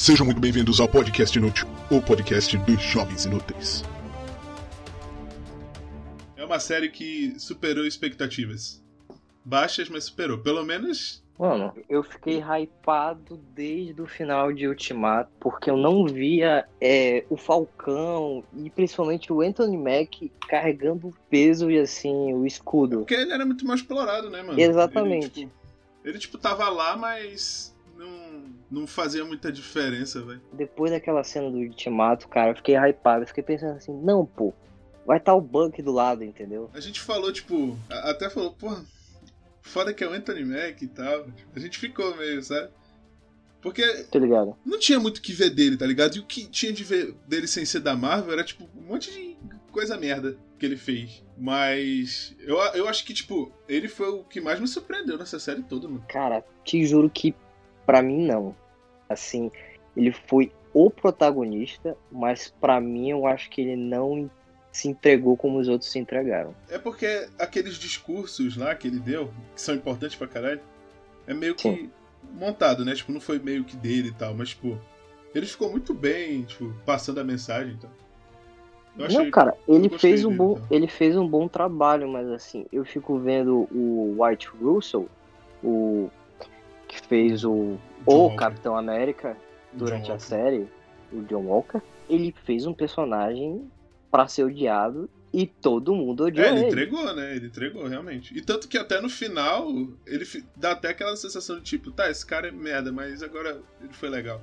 Sejam muito bem-vindos ao Podcast Inútil, o podcast dos jovens inúteis. É uma série que superou expectativas. Baixas, mas superou. Pelo menos. Mano, eu fiquei hypado desde o final de Ultimato, porque eu não via é, o Falcão e principalmente o Anthony Mack carregando o peso e assim, o escudo. Porque ele era muito mal explorado, né, mano? Exatamente. Ele, tipo, ele, tipo tava lá, mas não, fazia muita diferença, velho. Depois daquela cena do Ultimato, cara, eu fiquei hypado. Eu fiquei pensando assim, não, pô, vai estar tá o Buck do lado, entendeu? A gente falou, tipo, até falou, porra Foda que é o Anthony Mack e tal. A gente ficou meio, sabe? Porque Tô ligado. não tinha muito o que ver dele, tá ligado? E o que tinha de ver dele sem ser da Marvel era, tipo, um monte de coisa merda que ele fez. Mas eu, eu acho que, tipo, ele foi o que mais me surpreendeu nessa série toda, mano. Cara, te juro que para mim não. Assim, ele foi o protagonista, mas para mim eu acho que ele não se entregou como os outros se entregaram. É porque aqueles discursos lá que ele deu, que são importantes pra caralho, é meio que Sim. montado, né? Tipo, não foi meio que dele e tal, mas, tipo, ele ficou muito bem, tipo, passando a mensagem e então. tal. não, cara, ele fez um bom, então. ele fez um bom trabalho, mas assim, eu fico vendo o White Russell, o que fez o o Walker. Capitão América durante a série, o John Walker, ele fez um personagem para ser odiado e todo mundo odiou é, ele. ele entregou, né? Ele entregou, realmente. E tanto que até no final, ele dá até aquela sensação de tipo, tá, esse cara é merda, mas agora ele foi legal.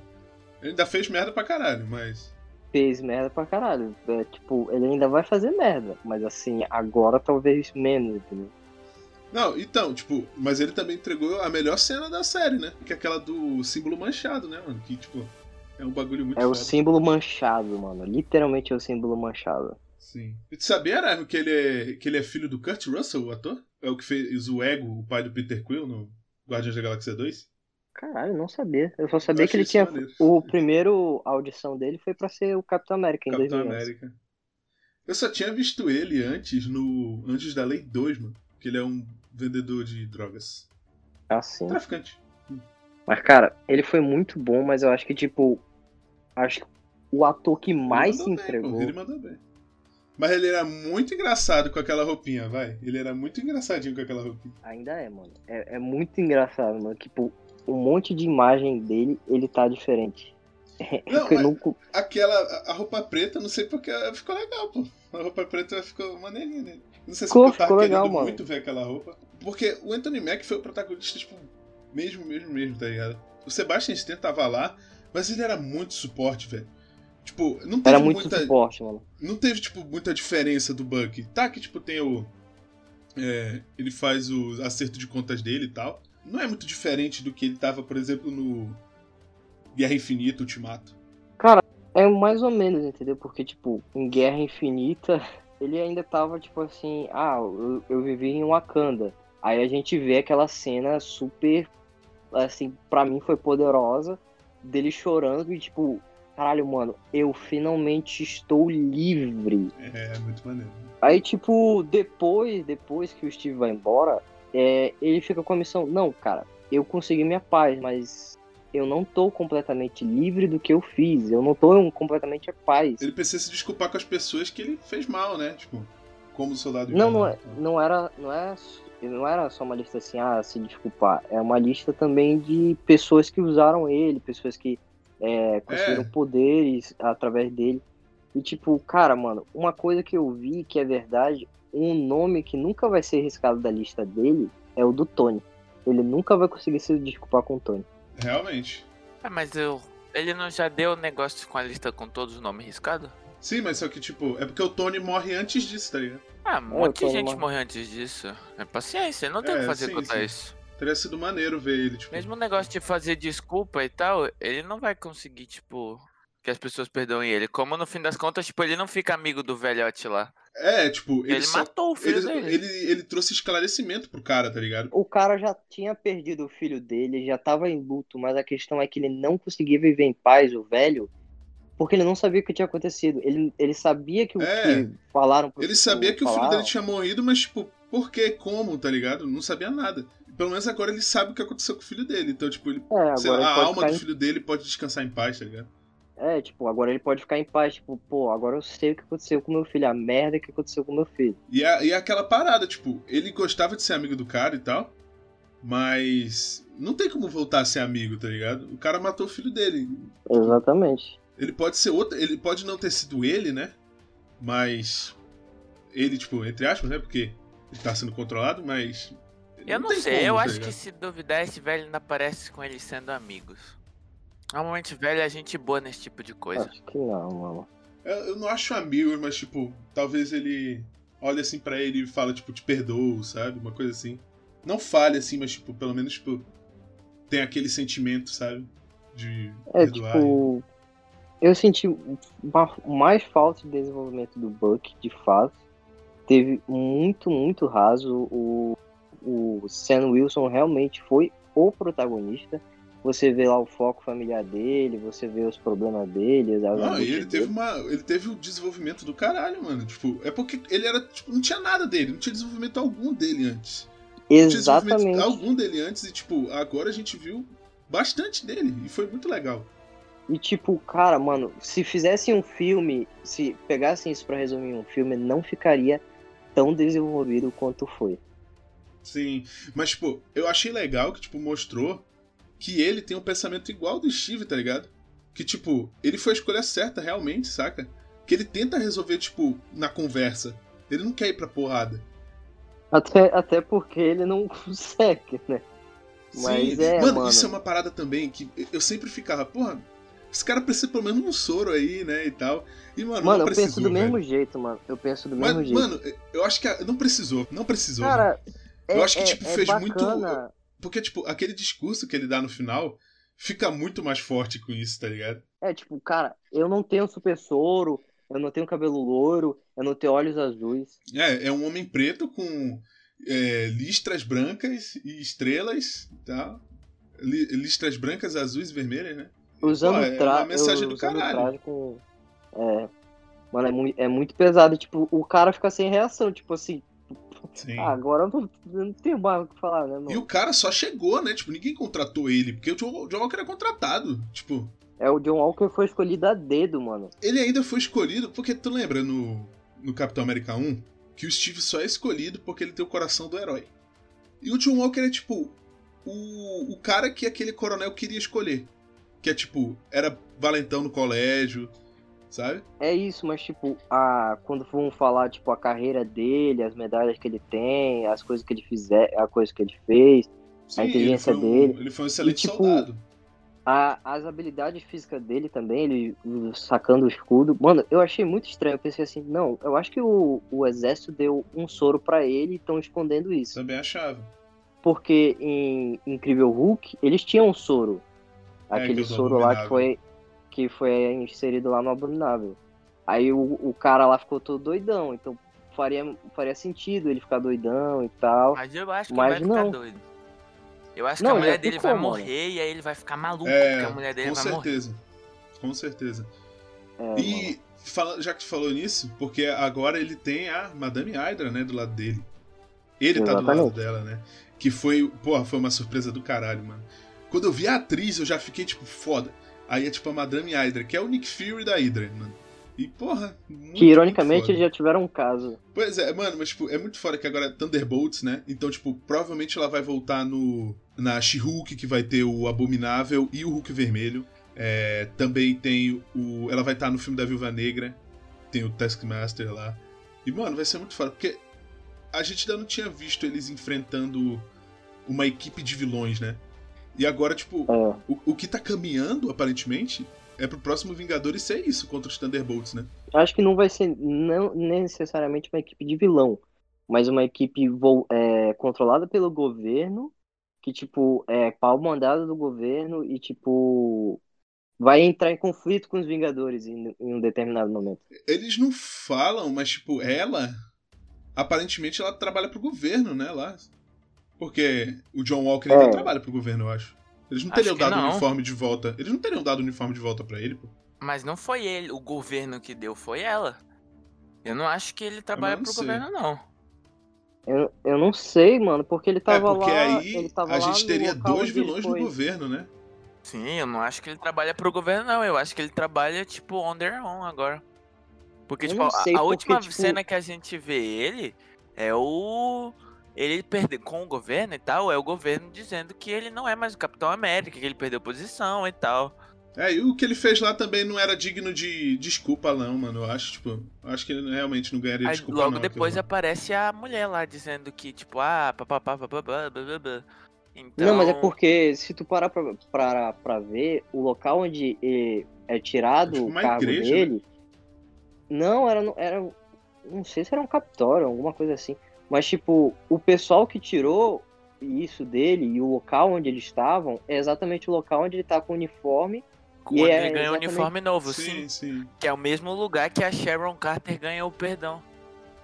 Ele ainda fez merda pra caralho, mas. Fez merda pra caralho. É, tipo, ele ainda vai fazer merda, mas assim, agora talvez menos, entendeu? Não, então, tipo, mas ele também entregou a melhor cena da série, né? Que é aquela do símbolo manchado, né, mano? Que, tipo, é um bagulho muito É foda. o símbolo manchado, mano. Literalmente é o símbolo manchado. Sim. E tu sabia, Arano, que ele é, que ele é filho do Kurt Russell, o ator? É o que fez o Ego, o pai do Peter Quill no Guardiões da Galáxia 2? Caralho, não sabia. Eu só sabia Eu que ele tinha. Maneiro. O primeiro audição dele foi para ser o Capitão América em Capitão América. Eu só tinha visto ele antes no Anjos da Lei 2, mano. Que ele é um vendedor de drogas. Ah, sim. Traficante. Mas, cara, ele foi muito bom, mas eu acho que, tipo, acho que o ator que mais se entregou. Bem, ele mandou bem. Mas ele era muito engraçado com aquela roupinha, vai. Ele era muito engraçadinho com aquela roupinha. Ainda é, mano. É, é muito engraçado, mano. Tipo, um monte de imagem dele, ele tá diferente. Não, não... aquela a roupa preta, não sei porque ficou legal, pô. A roupa preta ficou maneirinha nele. Não sei se ficou, eu tava ficou legal, mano. muito ver aquela roupa. Porque o Anthony Mack foi o protagonista, tipo, mesmo, mesmo, mesmo, tá ligado? O Sebastian Stan tava lá, mas ele era muito suporte, velho. Tipo, não teve era muito muita, suporte, mano. Não teve, tipo, muita diferença do Buck. Tá que, tipo, tem o... É, ele faz o acerto de contas dele e tal. Não é muito diferente do que ele tava, por exemplo, no Guerra Infinita, Ultimato. Cara, é mais ou menos, entendeu? Porque, tipo, em Guerra Infinita, ele ainda tava, tipo assim, ah, eu, eu vivi em Wakanda. Aí a gente vê aquela cena super, assim, pra mim foi poderosa, dele chorando e tipo, caralho, mano, eu finalmente estou livre. É, é muito maneiro. Aí, tipo, depois, depois que o Steve vai embora, é, ele fica com a missão, não, cara, eu consegui minha paz, mas eu não tô completamente livre do que eu fiz, eu não tô completamente a paz. Ele precisa se desculpar com as pessoas que ele fez mal, né? Tipo, como soldado Não, não, é, não era, não é não era só uma lista assim, ah, se desculpar. É uma lista também de pessoas que usaram ele, pessoas que é, conseguiram é. poderes através dele. E tipo, cara, mano, uma coisa que eu vi que é verdade, um nome que nunca vai ser riscado da lista dele é o do Tony. Ele nunca vai conseguir se desculpar com o Tony. Realmente. É, mas eu, ele não já deu negócio com a lista com todos os nomes riscados? Sim, mas só que, tipo, é porque o Tony morre antes disso, tá ligado? Ah, um monte de gente morre antes disso. É paciência, não tem o é, que fazer sim, contra sim. isso. Teria sido maneiro ver ele, tipo. Mesmo o negócio de fazer desculpa e tal, ele não vai conseguir, tipo, que as pessoas perdoem ele. Como no fim das contas, tipo, ele não fica amigo do velhote lá. É, tipo, ele, ele só, matou o filho ele, dele. Ele, ele trouxe esclarecimento pro cara, tá ligado? O cara já tinha perdido o filho dele, já tava em luto, mas a questão é que ele não conseguia viver em paz, o velho, porque ele não sabia o que tinha acontecido. Ele, ele sabia que o é, que falaram pro Ele sabia que falaram. o filho dele tinha morrido, mas, tipo, por que, como, tá ligado? Não sabia nada. pelo menos agora ele sabe o que aconteceu com o filho dele. Então, tipo, ele, é, lá, a alma do em... filho dele pode descansar em paz, tá ligado? É, tipo, agora ele pode ficar em paz, tipo, pô, agora eu sei o que aconteceu com meu filho, a merda que aconteceu com meu filho. E, a, e aquela parada, tipo, ele gostava de ser amigo do cara e tal, mas não tem como voltar a ser amigo, tá ligado? O cara matou o filho dele. Exatamente. Ele pode ser outro, ele pode não ter sido ele, né? Mas ele, tipo, entre aspas, né? Porque ele tá sendo controlado, mas. Eu não, não sei, como, eu tá acho ligado? que se duvidar, esse velho ainda parece com eles sendo amigos. Normalmente velho é gente boa nesse tipo de coisa. Acho que não, mano. Eu, eu não acho amigo, mas, tipo, talvez ele olhe assim para ele e fala, tipo, te perdoo, sabe? Uma coisa assim. Não fale assim, mas, tipo, pelo menos, tipo, tem aquele sentimento, sabe? De é, perdoar. Tipo, eu senti mais falta de desenvolvimento do Buck, de fato. Teve muito, muito raso. O, o Sam Wilson realmente foi o protagonista. Você vê lá o foco familiar dele, você vê os problemas dele. Não, ele teve uma. Ele teve o desenvolvimento do caralho, mano. Tipo, é porque ele era. Tipo, não tinha nada dele, não tinha desenvolvimento algum dele antes. Exatamente. Não algum dele antes, e tipo, agora a gente viu bastante dele. E foi muito legal. E tipo, cara, mano, se fizessem um filme, se pegassem isso para resumir um filme, não ficaria tão desenvolvido quanto foi. Sim, mas tipo, eu achei legal que tipo mostrou que ele tem um pensamento igual do Steve, tá ligado? Que tipo, ele foi a escolha certa realmente, saca? Que ele tenta resolver tipo na conversa. Ele não quer ir pra porrada. Até, até porque ele não consegue, né? Mas Sim. é, mano, mano, isso é uma parada também que eu sempre ficava, porra, esse cara precisa pelo menos um soro aí, né, e tal. E, mano, mano eu precisou, penso do velho. mesmo jeito, mano. Eu penso do Mas, mesmo jeito. Mano, eu acho que não precisou, não precisou. Cara, é, eu acho que, tipo, é, fez muito. Porque, tipo, aquele discurso que ele dá no final fica muito mais forte com isso, tá ligado? É, tipo, cara, eu não tenho super soro, eu não tenho cabelo louro, eu não tenho olhos azuis. É, é um homem preto com é, listras brancas e estrelas, tá? Listras brancas, azuis e vermelhas, né? Usando Pô, é tra... uma mensagem do caralho. Com... É... Mano, é muito, é muito pesado. Tipo, o cara fica sem reação, tipo assim. Ah, agora eu não, eu não tenho mais o que falar, né, mano? E o cara só chegou, né? Tipo, ninguém contratou ele, porque o John, John Walker era contratado. Tipo. É, o John Walker foi escolhido a dedo, mano. Ele ainda foi escolhido, porque tu lembra no, no Capitão América 1 que o Steve só é escolhido porque ele tem o coração do herói. E o John Walker é tipo o, o cara que aquele coronel queria escolher. Que é tipo, era valentão no colégio, sabe? É isso, mas tipo, a, quando vamos falar, tipo, a carreira dele, as medalhas que ele tem, as coisas que ele fizer, a coisa que ele fez, Sim, a inteligência ele um, dele. Ele foi um excelente e, tipo, soldado. A, as habilidades físicas dele também, ele sacando o escudo. Mano, eu achei muito estranho. Eu pensei assim, não, eu acho que o, o exército deu um soro para ele e estão escondendo isso. Também achava. Porque em Incrível Hulk, eles tinham um soro. É, Aquele soro lá que foi, que foi inserido lá no Abominável. Aí o, o cara lá ficou todo doidão, então faria, faria sentido ele ficar doidão e tal. Mas eu acho que mas ele vai não. ficar doido. Eu acho não, que a mulher dele vai morrer mano. e aí ele vai ficar maluco, é, porque a mulher dele vai certeza. morrer. Com certeza. É, e fala, já que tu falou nisso, porque agora ele tem a Madame Hydra, né, do lado dele. Ele Exatamente. tá do lado dela, né? Que foi, porra, foi uma surpresa do caralho, mano. Quando eu vi a atriz, eu já fiquei tipo, foda. Aí é tipo a Madame Hydra, que é o Nick Fury da Hydra, mano. E, porra. Muito, que ironicamente eles já tiveram um caso. Pois é, mano, mas tipo, é muito foda que agora é Thunderbolts, né? Então, tipo, provavelmente ela vai voltar no. Na She-Hulk, que vai ter o Abominável e o Hulk Vermelho. É, também tem o. Ela vai estar no filme da Viúva Negra. Tem o Taskmaster lá. E, mano, vai ser muito foda. Porque a gente ainda não tinha visto eles enfrentando uma equipe de vilões, né? E agora, tipo, é. o, o que tá caminhando, aparentemente, é pro próximo Vingadores ser isso contra os Thunderbolts, né? Acho que não vai ser não necessariamente uma equipe de vilão, mas uma equipe é, controlada pelo governo, que, tipo, é pau mandado do governo e, tipo, vai entrar em conflito com os Vingadores em, em um determinado momento. Eles não falam, mas, tipo, ela, aparentemente, ela trabalha pro governo, né, lá. Porque o John Walker é. trabalha pro governo, eu acho. Eles não teriam dado o uniforme de volta. Eles não teriam dado o uniforme de volta para ele, pô. Mas não foi ele, o governo que deu, foi ela. Eu não acho que ele trabalha pro sei. governo, não. Eu, eu não sei, mano, porque ele tava é, porque lá. Aí ele tava a gente teria dois vilões no governo, né? Sim, eu não acho que ele trabalha pro governo, não. Eu acho que ele trabalha, tipo, on their own agora. Porque, eu tipo, a, a última tipo... cena que a gente vê ele é o. Ele perdeu com o governo e tal, é o governo dizendo que ele não é mais o Capitão América, que ele perdeu posição e tal. É, e o que ele fez lá também não era digno de desculpa, não, mano. Eu acho, tipo, acho que ele realmente não ganharia Aí, desculpa, logo não. depois aparece a mulher lá dizendo que, tipo, ah, papapá, papapá, blá, Então... Não, mas é porque se tu parar pra, pra, pra ver, o local onde é tirado o cargo igreja, né? dele. Né? Não, era, era. Não sei se era um captório, alguma coisa assim. Mas, tipo, o pessoal que tirou isso dele e o local onde eles estavam é exatamente o local onde ele tá com o uniforme quando é, ele ganhou um uniforme novo, sim, sim, sim. Que é o mesmo lugar que a Sharon Carter ganhou o perdão.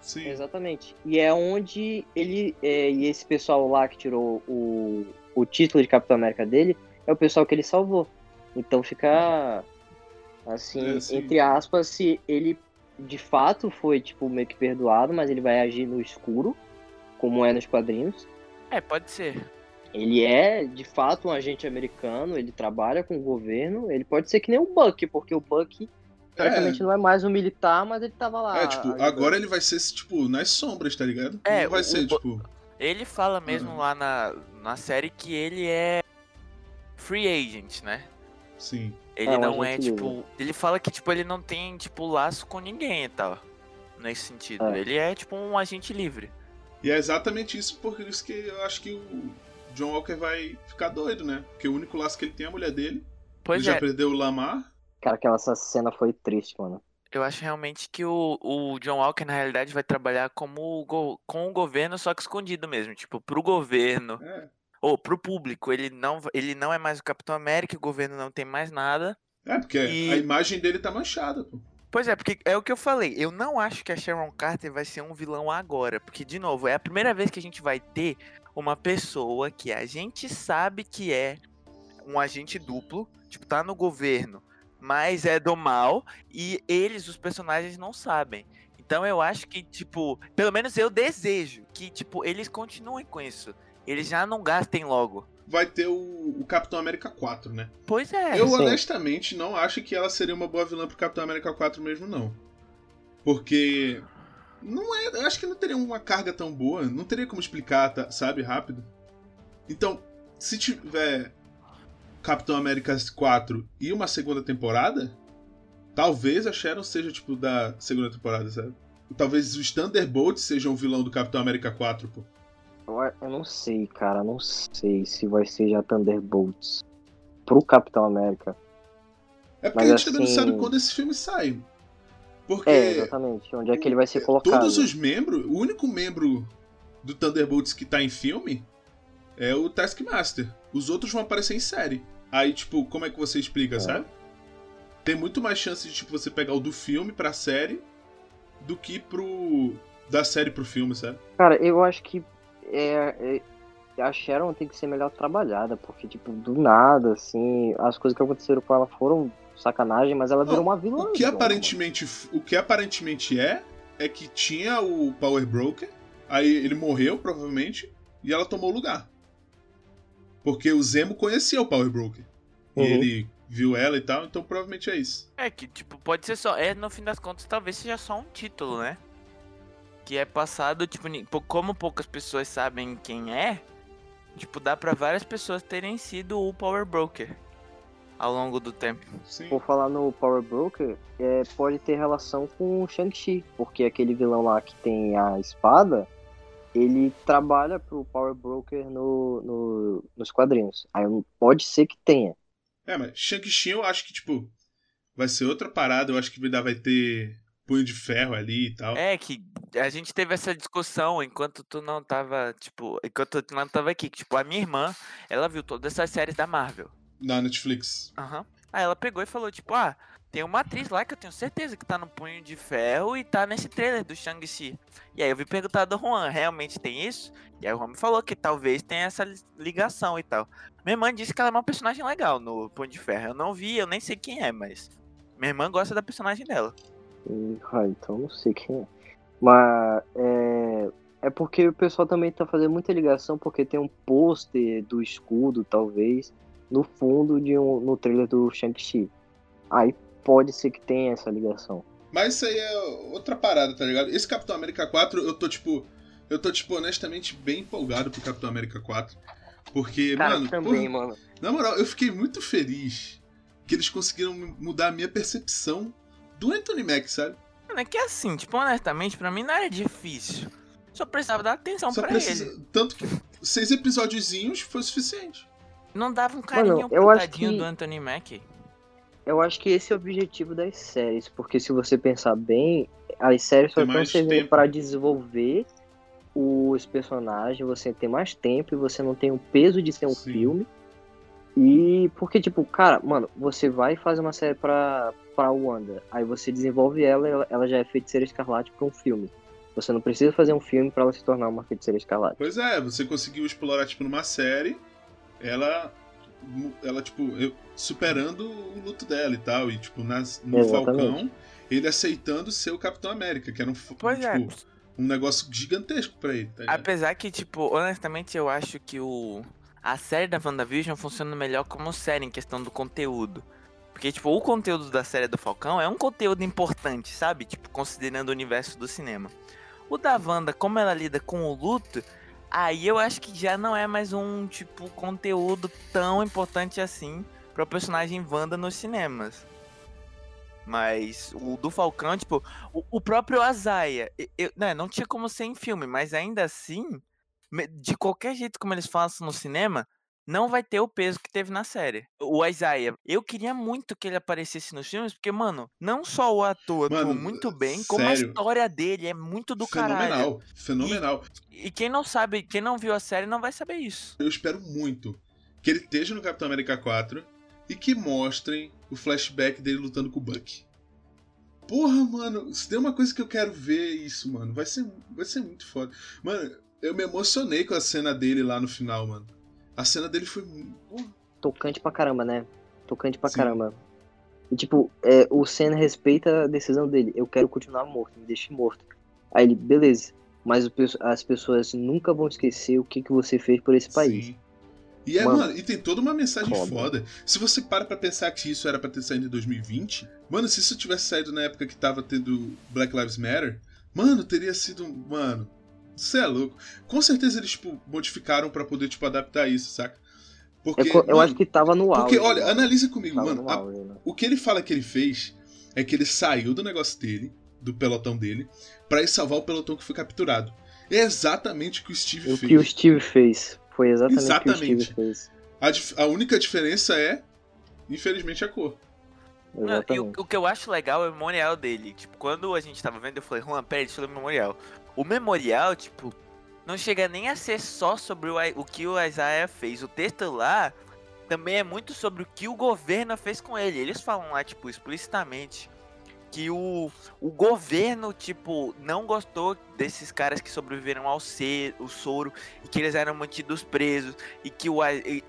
Sim. Exatamente. E é onde ele. É, e esse pessoal lá que tirou o, o título de Capitão América dele é o pessoal que ele salvou. Então fica. Assim, é, entre aspas, se ele de fato foi, tipo, meio que perdoado, mas ele vai agir no escuro, como é nos quadrinhos. É, pode ser. Ele é, de fato, um agente americano, ele trabalha com o governo, ele pode ser que nem o Buck, porque o Buck praticamente é. não é mais um militar, mas ele tava lá. É, tipo, agora ele vai ser, tipo, nas sombras, tá ligado? É, não vai o, ser, o, tipo... Ele fala mesmo uhum. lá na, na série que ele é free agent, né? Sim. Ele é, não é, tipo... Livre. Ele fala que, tipo, ele não tem, tipo, laço com ninguém e tal. Nesse sentido. É. Ele é, tipo, um agente livre. E é exatamente isso, por isso que eu acho que o John Walker vai ficar doido, né? Porque o único laço que ele tem é a mulher dele. Pois ele é. já perdeu o Lamar. Cara, aquela cena foi triste, mano. Eu acho realmente que o, o John Walker, na realidade, vai trabalhar como com o governo, só que escondido mesmo. Tipo, pro governo. É. Ou pro público. Ele não, ele não é mais o Capitão América, o governo não tem mais nada. É, porque e... a imagem dele tá manchada, pô. Pois é, porque é o que eu falei. Eu não acho que a Sharon Carter vai ser um vilão agora. Porque, de novo, é a primeira vez que a gente vai ter uma pessoa que a gente sabe que é um agente duplo, tipo, tá no governo, mas é do mal, e eles, os personagens, não sabem. Então eu acho que, tipo, pelo menos eu desejo que, tipo, eles continuem com isso. Eles já não gastem logo. Vai ter o, o Capitão América 4, né? Pois é. Eu, sim. honestamente, não acho que ela seria uma boa vilã pro Capitão América 4 mesmo, não. Porque não é, acho que não teria uma carga tão boa, não teria como explicar, tá, sabe, rápido. Então, se tiver Capitão América 4 e uma segunda temporada, talvez a Sharon seja tipo da segunda temporada, sabe? Talvez os Thunderbolts sejam o vilão do Capitão América 4, pô. Eu não sei, cara, não sei se vai ser já Thunderbolts pro Capitão América. É porque Mas, a gente assim... também não sabe quando esse filme sai. Porque. É, exatamente. Onde é que ele vai ser colocado? Todos os membros, o único membro do Thunderbolts que tá em filme é o Taskmaster. Os outros vão aparecer em série. Aí, tipo, como é que você explica, é. sabe? Tem muito mais chance de, tipo, você pegar o do filme pra série do que pro. da série pro filme, sabe? Cara, eu acho que é, é, a Sharon tem que ser melhor trabalhada, porque, tipo, do nada, assim, as coisas que aconteceram com ela foram sacanagem, mas ela virou uma vilã. O que aparentemente, o que aparentemente é é que tinha o Power Broker, aí ele morreu provavelmente e ela tomou o lugar. Porque o Zemo conhecia o Power Broker. Uhum. E ele viu ela e tal, então provavelmente é isso. É que tipo, pode ser só, é no fim das contas talvez seja só um título, né? Que é passado, tipo, como poucas pessoas sabem quem é, tipo, dá para várias pessoas terem sido o Power Broker ao longo do tempo. Sim. Por falar no Power Broker, é, pode ter relação com o Shang-Chi, porque aquele vilão lá que tem a espada, ele trabalha pro Power Broker no, no, nos quadrinhos. Aí pode ser que tenha. É, mas Shang-Chi eu acho que, tipo, vai ser outra parada, eu acho que vai ter punho de ferro ali e tal. É, que a gente teve essa discussão enquanto tu não tava, tipo, enquanto tu não tava aqui. Que, tipo, a minha irmã, ela viu todas essas séries da Marvel. Na Netflix. Aham. Uhum. Aí ela pegou e falou, tipo, ah, tem uma atriz lá que eu tenho certeza que tá no Punho de Ferro e tá nesse trailer do Shang-Chi. E aí eu vi perguntar do Juan, realmente tem isso? E aí o Juan me falou que talvez tenha essa ligação e tal. Minha irmã disse que ela é uma personagem legal no Punho de Ferro. Eu não vi, eu nem sei quem é, mas minha irmã gosta da personagem dela. Ah, então não sei quem é. Mas é, É porque o pessoal também tá fazendo muita ligação, porque tem um pôster do escudo, talvez, no fundo de um, no trailer do Shang-Chi. Aí pode ser que tenha essa ligação. Mas isso aí é outra parada, tá ligado? Esse Capitão América 4, eu tô, tipo. Eu tô, tipo, honestamente bem empolgado pro Capitão América 4. Porque, Cara, mano. também, porra, mano. Na moral, eu fiquei muito feliz que eles conseguiram mudar a minha percepção do Anthony Mack, sabe? Mano, é que assim, tipo, honestamente, pra mim não era difícil. Só precisava dar atenção Só pra precisa... ele. Tanto que seis episódiozinhos foi suficiente. Não dava um carinho Mano, eu acho que... do Anthony Mack. Eu acho que esse é o objetivo das séries, porque se você pensar bem, as séries só estão servindo para desenvolver os personagens, você tem mais tempo e você não tem o peso de ser um Sim. filme. E porque, tipo, cara, mano, você vai fazer uma série pra, pra Wanda, aí você desenvolve ela, ela, ela já é feiticeira escarlate pra um filme. Você não precisa fazer um filme para ela se tornar uma feiticeira escarlate. Pois é, você conseguiu explorar, tipo, numa série, ela ela, tipo, superando o luto dela e tal. E, tipo, nas, no Exatamente. Falcão, ele aceitando ser o Capitão América, que era um, pois tipo, é. um negócio gigantesco pra ele. Tá Apesar que, tipo, honestamente, eu acho que o. A série da WandaVision funciona melhor como série em questão do conteúdo. Porque, tipo, o conteúdo da série do Falcão é um conteúdo importante, sabe? Tipo, considerando o universo do cinema. O da Wanda, como ela lida com o luto, aí eu acho que já não é mais um tipo conteúdo tão importante assim para o personagem Wanda nos cinemas. Mas o do Falcão, tipo, o, o próprio Azaia, eu, né, não tinha como ser em filme, mas ainda assim, de qualquer jeito como eles façam no cinema, não vai ter o peso que teve na série. O Isaiah, eu queria muito que ele aparecesse nos filmes, porque, mano, não só o ator atuou muito bem, sério? como a história dele é muito do fenomenal, caralho. Fenomenal, fenomenal. E, quem não sabe, quem não viu a série não vai saber isso. Eu espero muito que ele esteja no Capitão América 4 e que mostrem o flashback dele lutando com o Buck. Porra, mano, se tem uma coisa que eu quero ver isso, mano, vai ser, vai ser muito foda. Mano, eu me emocionei com a cena dele lá no final, mano. A cena dele foi. Tocante pra caramba, né? Tocante pra Sim. caramba. E tipo, é, o Senna respeita a decisão dele. Eu quero continuar morto, me deixe morto. Aí ele, beleza. Mas as pessoas nunca vão esquecer o que, que você fez por esse país. Sim. E, é, mano, mano, e tem toda uma mensagem foda. foda. Se você para pra pensar que isso era pra ter saído em 2020, mano, se isso tivesse saído na época que tava tendo Black Lives Matter, mano, teria sido. Mano, você é louco. Com certeza eles, tipo, modificaram para poder, tipo, adaptar isso, saca? Porque, eu, eu mano, acho que tava no auge. Porque, olha, analisa comigo, mano. Auge, a, né? O que ele fala que ele fez é que ele saiu do negócio dele, do pelotão dele, para ir salvar o pelotão que foi capturado. É exatamente o que o Steve o fez. O que o Steve fez. Foi exatamente, exatamente. o que o Steve fez. A, a única diferença é, infelizmente, a cor. Não, e o, o, que eu acho legal é o memorial dele. Tipo, quando a gente tava vendo, eu falei, Juan, peraí, deixa eu ler o memorial. O memorial, tipo, não chega nem a ser só sobre o, o que o Isaiah fez. O texto lá também é muito sobre o que o governo fez com ele. Eles falam lá, tipo, explicitamente que o, o governo, tipo, não gostou desses caras que sobreviveram ao ser, o soro, e que eles eram mantidos presos, e que o,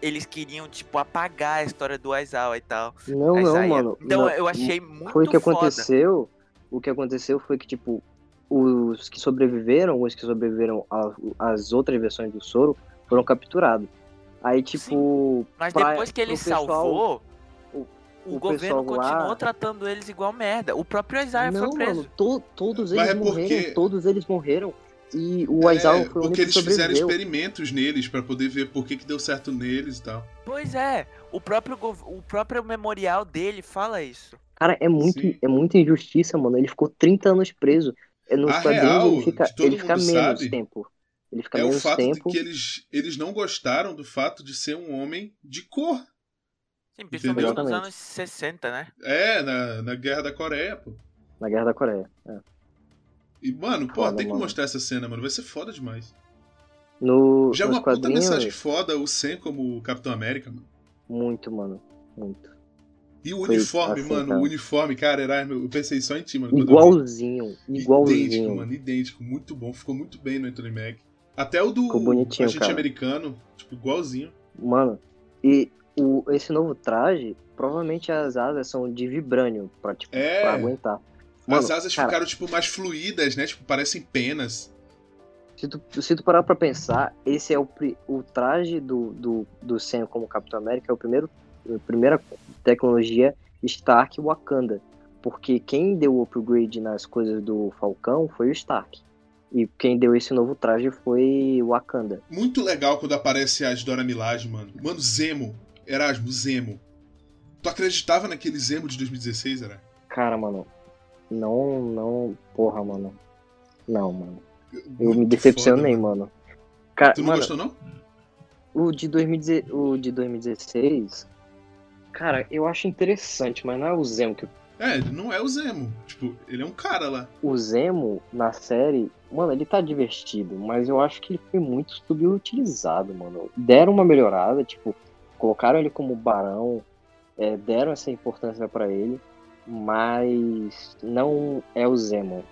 eles queriam, tipo, apagar a história do Aizawa e tal. Não, não, mano. Então não, eu achei muito Foi o que foda. aconteceu, o que aconteceu foi que, tipo, os que sobreviveram, os que sobreviveram às outras versões do soro, foram capturados. Aí, tipo. Sim, mas pra, depois que ele pessoal, salvou, o, o, o governo continuou lá... tratando eles igual merda. O próprio Isaiah Não, foi preso. Mano, to, todos eles é morreram. Porque... Todos eles morreram. E o é, Isaiah foi o Porque eles fizeram experimentos neles para poder ver por que, que deu certo neles e tal. Pois é, o próprio, o próprio memorial dele fala isso. Cara, é muito, é muita injustiça, mano. Ele ficou 30 anos preso. É, nos a real, ele fica, ele fica menos sabe, tempo. Ele fica é menos o fato tempo. de que eles, eles não gostaram do fato de ser um homem de cor. Sim, principalmente nos anos 60, né? É, na, na Guerra da Coreia, pô. Na Guerra da Coreia, é. E, mano, pô, foda, tem mano. que mostrar essa cena, mano. Vai ser foda demais. No, Já é uma puta mensagem foda o Sam como Capitão América, mano. Muito, mano. Muito. E o uniforme, assim, mano, o uniforme, cara, era, eu pensei só em ti, mano. Igualzinho, igualzinho. Idêntico, mano, idêntico, muito bom, ficou muito bem no Anthony Mac. Até o do agente cara. americano, tipo, igualzinho. Mano, e o, esse novo traje, provavelmente as asas são de vibrânio pra, tipo, é, pra aguentar. Mano, as asas cara, ficaram, tipo, mais fluídas, né? Tipo, parecem penas. Se tu, se tu parar pra pensar, esse é o, o traje do, do, do Sam como Capitão América, é o primeiro, a primeira tecnologia Stark Wakanda. Porque quem deu o upgrade nas coisas do Falcão foi o Stark. E quem deu esse novo traje foi o Wakanda. Muito legal quando aparece as Dora Milaje, mano. Mano, Zemo. Erasmo, Zemo. Tu acreditava naquele Zemo de 2016, era? Cara, mano. Não, não. Porra, mano. Não, mano. Eu me decepcionei, foda, mano. Cara, tu não mano, gostou, não? O de, 2016, o de 2016. Cara, eu acho interessante, mas não é o Zemo que. É, ele não é o Zemo. Tipo, ele é um cara lá. O Zemo, na série, mano, ele tá divertido, mas eu acho que ele foi muito subutilizado, mano. Deram uma melhorada, tipo, colocaram ele como barão, é, deram essa importância para ele, mas não é o Zemo.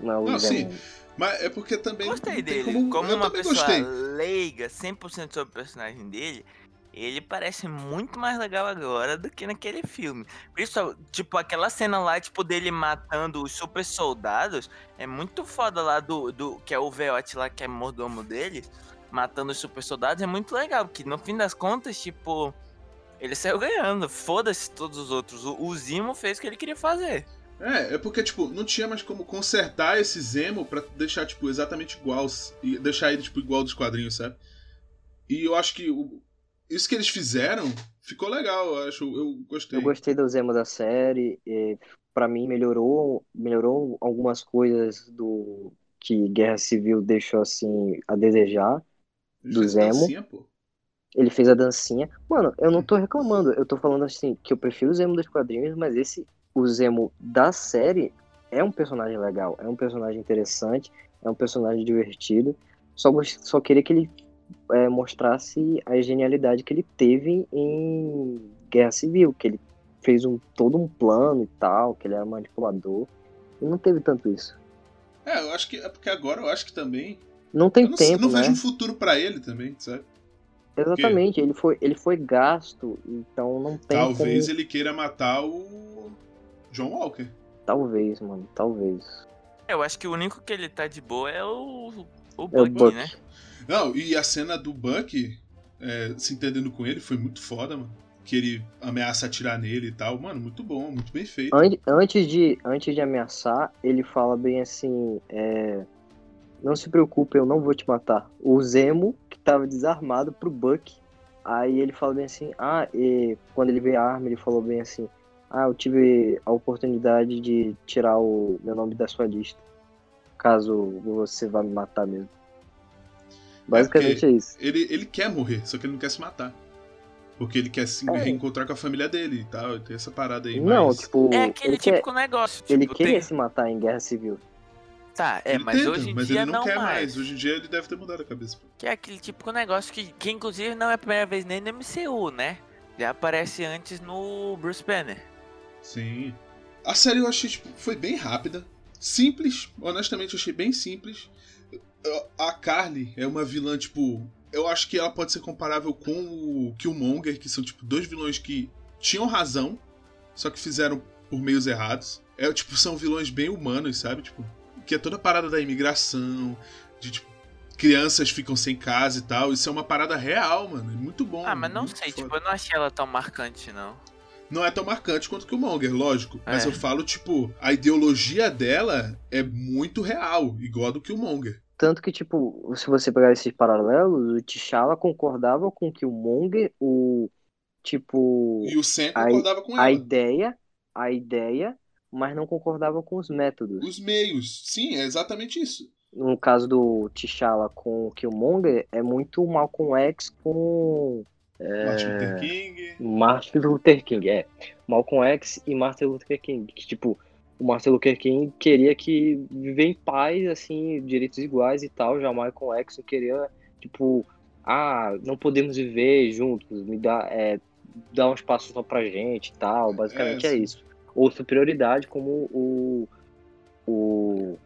Não é o não, Zemo. Sim. Mas é porque também. Gostei dele. Como, como uma pessoa gostei. leiga 100% sobre o personagem dele, ele parece muito mais legal agora do que naquele filme. Isso, tipo, aquela cena lá, tipo, dele matando os super soldados, é muito foda lá do, do que é o Veote lá, que é mordomo dele, matando os super soldados, é muito legal, porque no fim das contas, tipo, ele saiu ganhando. Foda-se todos os outros. O, o Zimo fez o que ele queria fazer. É, é porque, tipo, não tinha mais como consertar esse Zemo pra deixar, tipo, exatamente igual. E deixar ele, tipo, igual dos quadrinhos, sabe? E eu acho que o, isso que eles fizeram ficou legal, eu acho. Eu gostei. Eu gostei do Zemo da série. E, pra mim, melhorou, melhorou algumas coisas do que Guerra Civil deixou, assim, a desejar. Ele do Zemo. Dancinha, pô. Ele fez a dancinha. Mano, eu não tô reclamando. Eu tô falando assim que eu prefiro o Zemo dos quadrinhos, mas esse o Zemo da série é um personagem legal, é um personagem interessante, é um personagem divertido. Só, só queria que ele é, mostrasse a genialidade que ele teve em Guerra Civil, que ele fez um, todo um plano e tal, que ele era manipulador. E não teve tanto isso. É, eu acho que é porque agora eu acho que também. Não tem eu não, tempo. Não né? vejo um futuro para ele também, sabe? Exatamente, porque... ele foi, ele foi gasto, então não tem. Talvez como... ele queira matar o John Walker. Talvez, mano, talvez. Eu acho que o único que ele tá de boa é o, o Buck, é o Buck. né? Não, e a cena do Buck é, se entendendo com ele foi muito foda, mano. Que ele ameaça atirar nele e tal. Mano, muito bom, muito bem feito. Antes de, antes de ameaçar, ele fala bem assim: é, Não se preocupe, eu não vou te matar. O Zemo, que tava desarmado pro Buck. Aí ele fala bem assim: Ah, e quando ele vê a arma, ele falou bem assim: ah, eu tive a oportunidade de tirar o meu nome da sua lista. Caso você vá me matar mesmo. Basicamente é, isso. Ele, ele quer morrer, só que ele não quer se matar. Porque ele quer se é. reencontrar com a família dele e tal. Tem essa parada aí. Não, mas... tipo. É aquele típico quer... negócio. Tipo, ele queria tem... se matar em guerra civil. Tá, é, ele mas tenta, hoje em mas dia ele não, não quer mais. mais. Hoje em dia ele deve ter mudado a cabeça. Que é aquele típico negócio que, que inclusive não é a primeira vez nem no MCU, né? Já aparece antes no Bruce Banner. Sim. A série eu achei, tipo, foi bem rápida. Simples, honestamente, achei bem simples. A Carly é uma vilã, tipo. Eu acho que ela pode ser comparável com o Killmonger, que são, tipo, dois vilões que tinham razão, só que fizeram por meios errados. É, tipo, são vilões bem humanos, sabe? Tipo, que é toda a parada da imigração, de, tipo, crianças ficam sem casa e tal. Isso é uma parada real, mano. É muito bom. Ah, mas não sei, foda. tipo, eu não achei ela tão marcante, não não é tão marcante quanto que o Monger, lógico. Mas é. eu falo, tipo, a ideologia dela é muito real, igual a do que o Monger. Tanto que, tipo, se você pegar esses paralelos, o T'Challa concordava com que o Monger, o. Tipo. E o Sam concordava a, com ela. A ideia, a ideia, mas não concordava com os métodos. Os meios. Sim, é exatamente isso. No caso do T'Challa com o Killmonger, é muito Malcolm X com. Martin Luther King. Martin Luther King, é. Malcolm X e Martin Luther King. Que, tipo, o Martin Luther King queria que viver em paz, assim, direitos iguais e tal. Já Malcolm X queria, tipo, ah, não podemos viver juntos, me dá, é, dá um espaço só pra gente e tal. Basicamente é, é isso. Ou superioridade, como o, o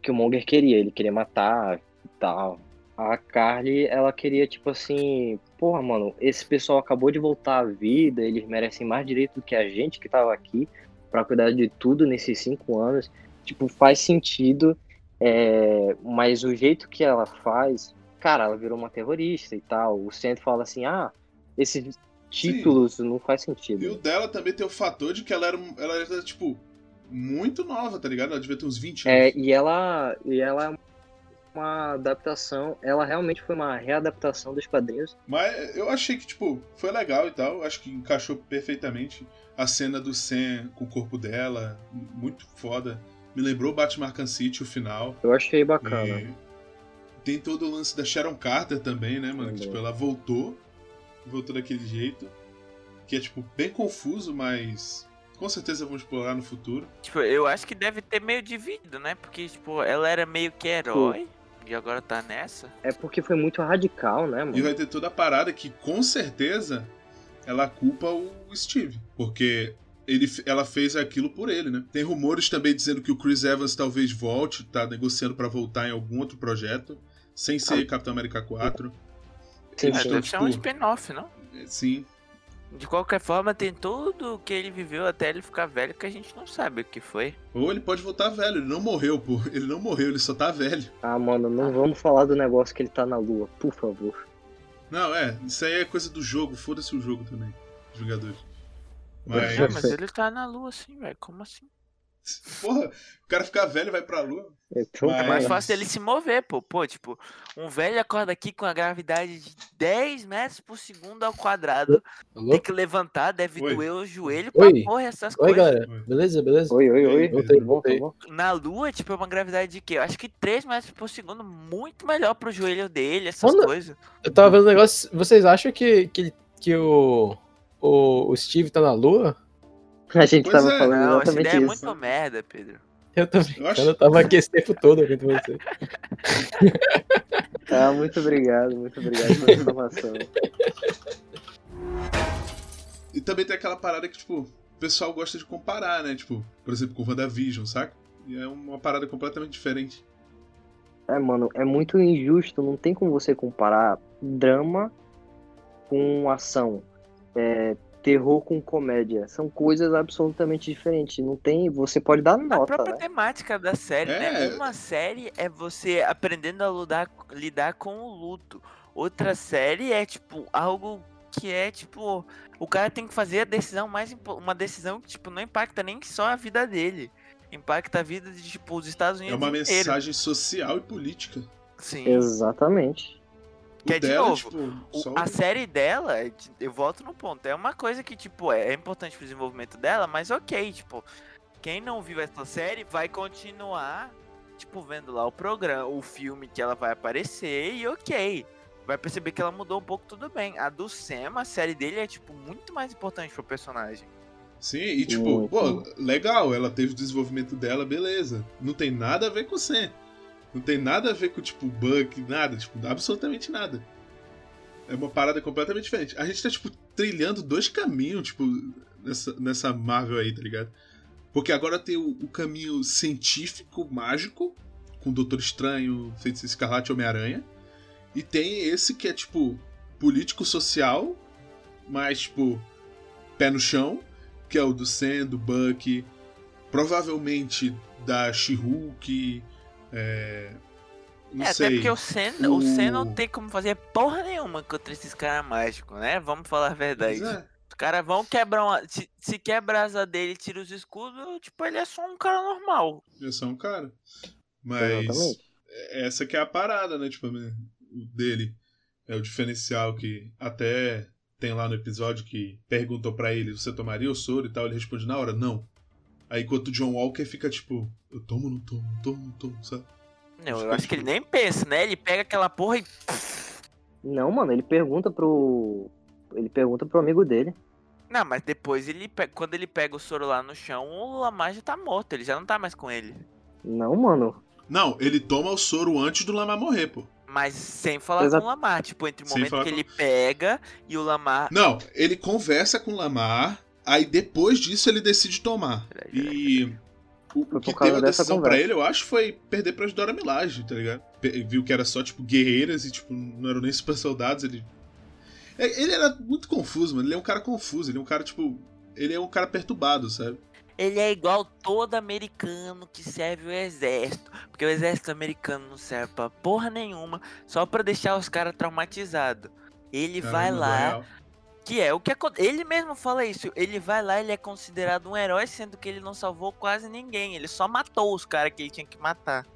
que o Monger queria. Ele queria matar e tal. A Carly, ela queria, tipo assim, porra, mano, esse pessoal acabou de voltar à vida, eles merecem mais direito do que a gente que tava aqui para cuidar de tudo nesses cinco anos. Tipo, faz sentido É, mas o jeito que ela faz, cara, ela virou uma terrorista e tal. O centro fala assim, ah, esses títulos Sim. não faz sentido. E o dela também tem o fator de que ela era, ela era tipo, muito nova, tá ligado? Ela devia ter uns 20 é, anos. É, e ela, e ela uma adaptação, ela realmente foi uma readaptação dos quadrinhos. Mas eu achei que, tipo, foi legal e tal, acho que encaixou perfeitamente a cena do Sam com o corpo dela, muito foda. Me lembrou Batman Arkham City, o final. Eu achei bacana. E tem todo o lance da Sharon Carter também, né, mano? Tipo, ela voltou, voltou daquele jeito, que é, tipo, bem confuso, mas com certeza vamos explorar no futuro. Tipo, eu acho que deve ter meio dividido, né? Porque, tipo, ela era meio que herói. E agora tá nessa? É porque foi muito radical, né, mano? E vai ter toda a parada que com certeza ela culpa o Steve. Porque ele, ela fez aquilo por ele, né? Tem rumores também dizendo que o Chris Evans talvez volte, tá negociando para voltar em algum outro projeto, sem ser ah. Capitão América 4. Sim, sim. Deve ser um tipo, spin-off, não? Sim, de qualquer forma, tem tudo o que ele viveu até ele ficar velho que a gente não sabe o que foi. Ou ele pode voltar velho, ele não morreu, pô. Ele não morreu, ele só tá velho. Ah, mano, não vamos falar do negócio que ele tá na lua, por favor. Não, é, isso aí é coisa do jogo, foda-se o jogo também, os Vingadores. Mas... É, mas ele tá na lua sim, velho, como assim? Porra, o cara ficar velho e vai pra lua. É, Mas... é mais fácil ele se mover, pô. Pô, tipo, um velho acorda aqui com a gravidade de 10 metros por segundo ao quadrado. Alô? Tem que levantar, deve oi. doer o joelho pra oi. porra essas oi, coisas. Oi, galera. Beleza, beleza? Oi, oi, oi. Voltei, voltei. Na lua, tipo, é uma gravidade de quê? Eu acho que 3 metros por segundo, muito melhor pro joelho dele, essas Mano, coisas. Eu tava vendo um negócio. Vocês acham que, que, que o, o, o Steve tá na lua? A gente pois tava é. falando não, exatamente essa ideia isso. é muito merda, Pedro. Eu também. Eu, acho... eu tava aqui esse tempo todo ouvindo você. Ah, muito obrigado, muito obrigado pela informação. E também tem aquela parada que, tipo, o pessoal gosta de comparar, né? Tipo, por exemplo, com o WandaVision, saca? E é uma parada completamente diferente. É, mano, é muito injusto, não tem como você comparar drama com ação. É, terror com comédia. São coisas absolutamente diferentes. Não tem. Você pode dar nota. A própria né? temática da série, né? é... né? Uma série é você aprendendo a lidar, lidar com o luto. Outra série é, tipo, algo que é, tipo, o cara tem que fazer a decisão mais. Uma decisão que, tipo, não impacta nem só a vida dele. Impacta a vida de, tipo, os Estados Unidos. É uma inteiro. mensagem social e política. Sim. Exatamente. Que é de dela, novo, tipo, a série dela, eu volto no ponto, é uma coisa que, tipo, é, é importante pro desenvolvimento dela, mas ok, tipo, quem não viu essa série vai continuar, tipo, vendo lá o programa, o filme que ela vai aparecer e ok. Vai perceber que ela mudou um pouco, tudo bem. A do Sam, a série dele é, tipo, muito mais importante pro personagem. Sim, e tipo, pô, legal, ela teve o desenvolvimento dela, beleza. Não tem nada a ver com o Sam. Não tem nada a ver com, tipo, bug, nada, tipo, absolutamente nada. É uma parada completamente diferente. A gente tá, tipo, trilhando dois caminhos, tipo, nessa, nessa Marvel aí, tá ligado? Porque agora tem o, o caminho científico, mágico, com Doutor Estranho, Feiticeiro Escarlate e Homem-Aranha. E tem esse que é, tipo, político-social, mais, tipo, pé no chão, que é o do Sam, do Buck, provavelmente da She-Hulk, é, não é, sei. até porque o Sen, o... o Sen não tem como fazer porra nenhuma contra esses caras mágicos, né? Vamos falar a verdade. É. Os caras vão quebrar uma. Se, se quebra a asa dele e tira os escudos, tipo, ele é só um cara normal. Ele é só um cara. Mas. Exatamente. Essa que é a parada, né? Tipo, o dele. É o diferencial que até tem lá no episódio que perguntou para ele: você tomaria o soro e tal? Ele responde na hora: não. Aí enquanto o John Walker fica tipo, eu tomo, não tomo, não tomo, não tomo, sabe? Não, eu acho que ele nem pensa, né? Ele pega aquela porra e. Não, mano, ele pergunta pro. Ele pergunta pro amigo dele. Não, mas depois ele quando ele pega o soro lá no chão, o Lamar já tá morto, ele já não tá mais com ele. Não, mano. Não, ele toma o soro antes do Lamar morrer, pô. Mas sem falar Exato. com o Lamar, tipo, entre o momento que ele pega e o Lamar. Não, ele conversa com o Lamar, Aí depois disso ele decide tomar. E o, o que teve a decisão pra ele, eu acho, foi perder pra Dora Milaje, tá ligado? Viu que era só, tipo, guerreiras e, tipo, não eram nem super soldados, ele... É, ele era muito confuso, mano. Ele é um cara confuso, ele é um cara, tipo... Ele é um cara perturbado, sabe? ele é igual todo americano que serve o exército. Porque o exército americano não serve pra porra nenhuma, só pra deixar os caras traumatizados. Ele Caramba, vai lá. Que é o que ele mesmo fala isso. Ele vai lá, ele é considerado um herói, sendo que ele não salvou quase ninguém. Ele só matou os caras que ele tinha que matar.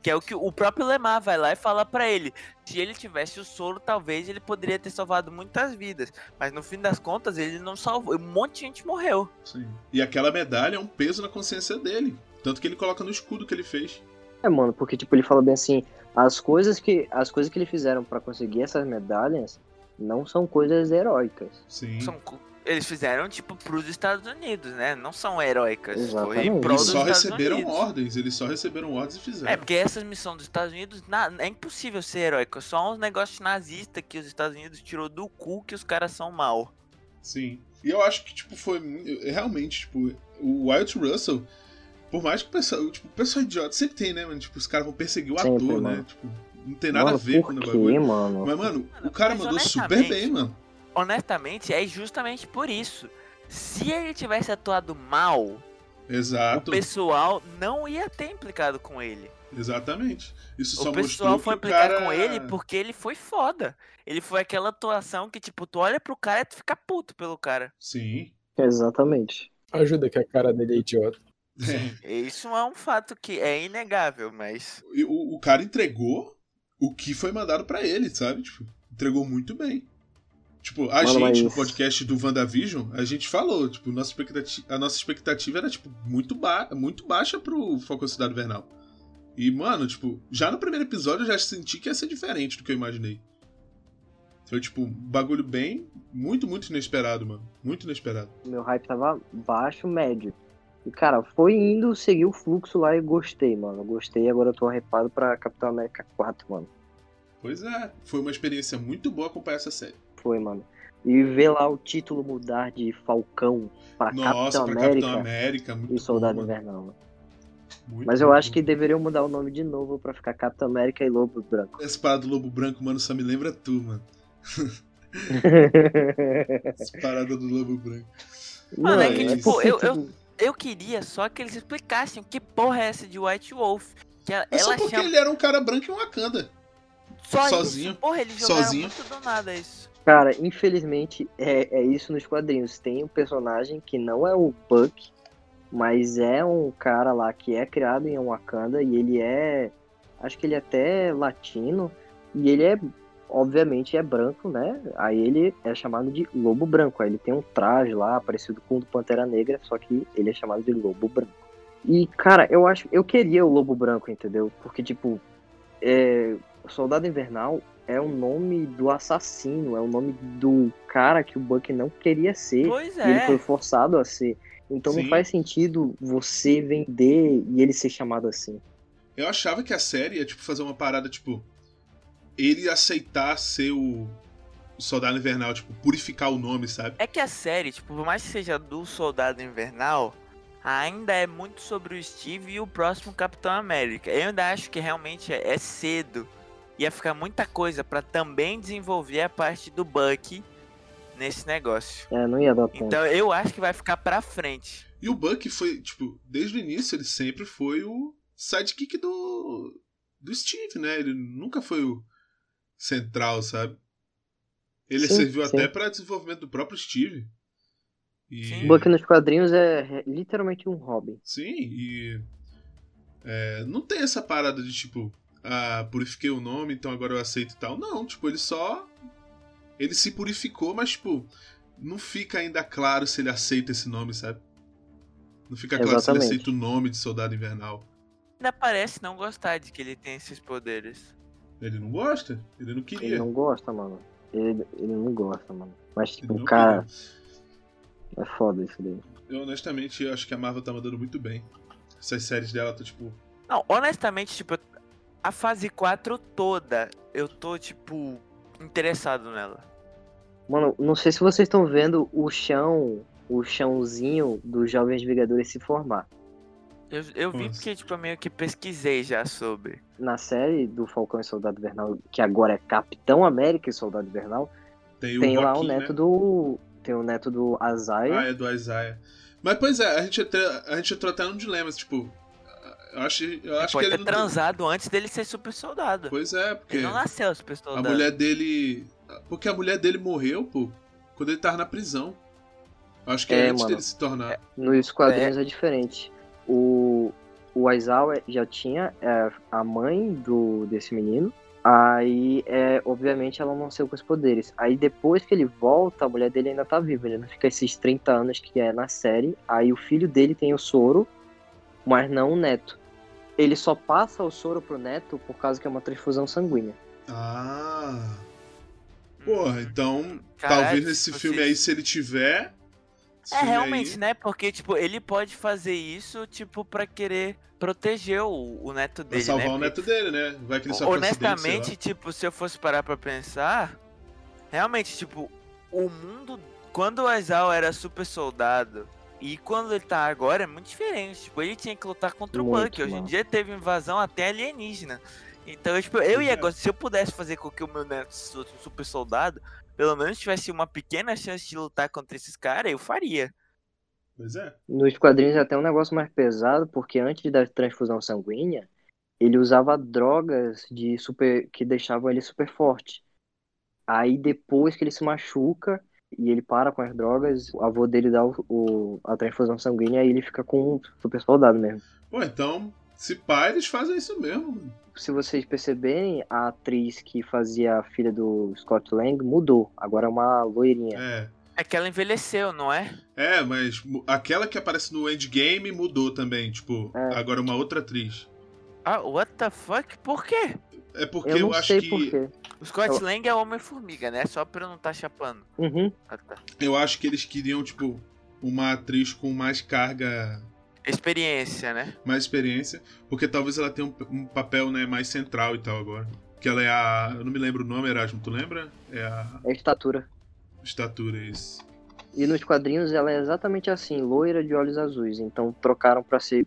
Que é o que o próprio Lemar vai lá e fala para ele. Se ele tivesse o soro, talvez ele poderia ter salvado muitas vidas. Mas no fim das contas, ele não salvou. Um monte de gente morreu. Sim. E aquela medalha é um peso na consciência dele. Tanto que ele coloca no escudo que ele fez. É, mano, porque tipo, ele fala bem assim, as coisas que, as coisas que ele fizeram para conseguir essas medalhas não são coisas heróicas. Sim. São eles fizeram, tipo, pros Estados Unidos, né? Não são heróicas. Exatamente. Foi pro eles só Estados receberam Unidos. ordens, eles só receberam ordens e fizeram. É, porque essas missões dos Estados Unidos na- é impossível ser heróica. Só uns negócios nazistas que os Estados Unidos tirou do cu que os caras são mal. Sim. E eu acho que, tipo, foi. Realmente, tipo, o Wyatt Russell, por mais que o pessoal. Tipo, o pessoal idiota sempre tem, né, mano? Tipo, os caras vão perseguir o Sempre, ator, né? mano. Tipo, não tem nada mano, a ver por com o bagulho. mano? Mas, mano, Mano, o cara mandou super bem, mano. Honestamente, é justamente por isso. Se ele tivesse atuado mal, Exato. o pessoal não ia ter implicado com ele. Exatamente. Isso só o pessoal foi que o implicar cara... com ele porque ele foi foda. Ele foi aquela atuação que, tipo, tu olha pro cara e tu fica puto pelo cara. Sim. Exatamente. Ajuda que a cara dele é idiota. Isso é um fato que é inegável, mas. O, o cara entregou o que foi mandado pra ele, sabe? Tipo, entregou muito bem. Tipo, a Mano, gente, mas- no podcast do WandaVision, a gente falou, tipo, nossa expectativa, a nossa expectativa era, tipo, muito, ba muito baixa pro Falcão Cidade Invernal. E, mano, tipo, já no primeiro episódio eu já senti que ia ser diferente do que eu imaginei. Foi, tipo, um bagulho bem, muito, muito inesperado, mano. Muito inesperado. Meu hype tava baixo, médio. E, cara, foi indo, seguir o fluxo lá e gostei, mano. Gostei, agora eu tô arrepado pra Capitão América 4, mano. Pois é, foi uma experiência muito boa acompanhar essa série. Foi, mano. E ver lá o título mudar de Falcão pra Nossa, Capitão pra América Capitão América, muito e Soldado bom. Invernal. mano. Muito Mas eu bom. acho que deveriam mudar o nome de novo pra ficar Capitão América e Lobo Branco. Essa parada do Lobo Branco, mano, só me lembra tu, mano. Essa parada do Lobo Branco. Mano, é que, tipo, eu- eu- Eu queria só que eles explicassem que porra é essa de White Wolf. Que ela, É só ela porque chama ele era um cara branco em Wakanda. só sozinho, isso. Porra, eles jogaram sozinho. muito do nada isso. Cara, infelizmente é, é isso nos quadrinhos. Tem um personagem que não é o Buck, mas é um cara lá que é criado em Wakanda e ele é. Acho que ele é até latino. E ele é, obviamente, é branco, né? Aí ele é chamado de Lobo Branco. Aí ele tem um traje lá, parecido com o do Pantera Negra, só que ele é chamado de Lobo Branco. E, cara, eu acho. Eu queria o Lobo Branco, entendeu? Porque, tipo, é, Soldado Invernal é o nome do assassino, é o nome do cara que o Buck não queria ser. Pois E ele é. foi forçado a ser. Então Sim. não faz sentido você vender e ele ser chamado assim. Eu achava que a série ia, tipo, fazer uma parada, tipo. Ele aceitar ser o, Soldado Invernal, tipo, purificar o nome, sabe? É que a série, tipo, por mais que seja do Soldado Invernal, ainda é muito sobre o Steve e o próximo Capitão América. Eu ainda acho que realmente é é cedo. Ia ficar muita coisa pra também desenvolver a parte do Bucky nesse negócio. É, não ia dar tempo. Então eu acho que vai ficar pra frente. E o Buck foi, tipo, desde o início ele sempre foi o sidekick do. do Steve, né? Ele nunca foi o central, sabe? Ele Sim, serviu sim. até pra desenvolvimento do próprio Steve. E... Buck nos quadrinhos é literalmente um Robin. Sim, e. é, não tem essa parada de tipo, ah, purifiquei o nome, então agora eu aceito e tal. Não, tipo, ele só. Ele se purificou, mas, tipo, não fica ainda claro se ele aceita esse nome, sabe? Não fica claro se ele Exatamente. aceita o nome de Soldado Invernal. Ainda parece não gostar de que ele tem esses poderes. Ele não gosta? Ele não Ele queria. não gosta, mano. Ele, ele não gosta, mano. Mas, Ele tipo, não cara, queria. é foda isso daí. Eu honestamente acho que a Marvel tá mandando muito bem. Essas séries dela tá tipo. Não, honestamente, tipo, a fase 4 toda, eu tô, tipo, interessado nela. Mano, não sei se vocês estão vendo o chão, o chãozinho dos Jovens Vingadores se formar. Eu, eu vi Nossa. porque, tipo, eu meio que pesquisei já sobre. Na série do Falcão e Soldado Invernal, que agora é Capitão América e Soldado Invernal, Tem, tem o lá o Joaquim, neto né? do. Tem o neto do Azaia. Ah, é do Isaiah. Mas, pois é, a gente, a gente entrou até num dilema, tipo, eu acho, eu acho pode que ele ter transado antes dele ser super soldado. Pois é, porque. Ele não nasceu super soldado. A mulher dele. Porque a mulher dele morreu, pô, quando ele tava na prisão. Eu acho que é, é antes mano, dele se tornar. É, nos quadrinhos é. é diferente. O, o Aizawa já tinha é, a mãe do desse menino. Aí, é, obviamente, ela não nasceu com os poderes. Aí, depois que ele volta, a mulher dele ainda tá viva. Ele não fica esses 30 anos que é na série. Aí, o filho dele tem o soro, mas não o neto ele só passa o soro pro neto por causa que é uma transfusão sanguínea. Ah. Porra, então Caralho, talvez nesse filme aí, se ele tiver. É, realmente, aí... né? Porque, tipo, ele pode fazer isso, tipo, pra querer proteger o, o neto dele. Pra salvar né? o neto dele, né? Vai que ele sofre Honestamente, tipo, se eu fosse parar pra pensar, realmente, tipo, o mundo. Quando o Aizal era super soldado e quando ele tá agora é muito diferente. Tipo, ele tinha que lutar contra muito, o Buck. Hoje em dia teve invasão até alienígena. Então, tipo, eu ia gostar. Se eu pudesse fazer com que o meu neto fosse um super soldado, pelo menos tivesse uma pequena chance de lutar contra esses caras, eu faria. Pois é. Nos quadrinhos é até um negócio mais pesado, porque antes da transfusão sanguínea, ele usava drogas de super que deixavam ele super forte. Aí depois que ele se machuca, e ele para com as drogas, o avô dele dá o, o a transfusão sanguínea e ele fica com um super soldado mesmo. Pô, então, se pá, eles fazem isso mesmo. Se vocês perceberem, a atriz que fazia a filha do Scott Lang mudou. Agora é uma loirinha. É. É que ela envelheceu, não é? É, mas aquela que aparece no Endgame mudou também. Tipo, é. agora é uma outra atriz. Ah, what the fuck? Por quê? É porque eu, eu acho que. O Scott eu... Lang é Homem-Formiga, né? Só pra eu não estar tá chapando. Uhum. Ah, tá. Eu acho que eles queriam, tipo, uma atriz com mais carga. Experiência, né? Mais experiência. Porque talvez ela tenha um, um papel né, mais central e tal agora. Que ela é a. Eu não me lembro o nome, Erasmo, tu lembra? É a. É a estatura. Estatura, isso. E nos quadrinhos ela é exatamente assim, loira de olhos azuis. Então trocaram pra ser.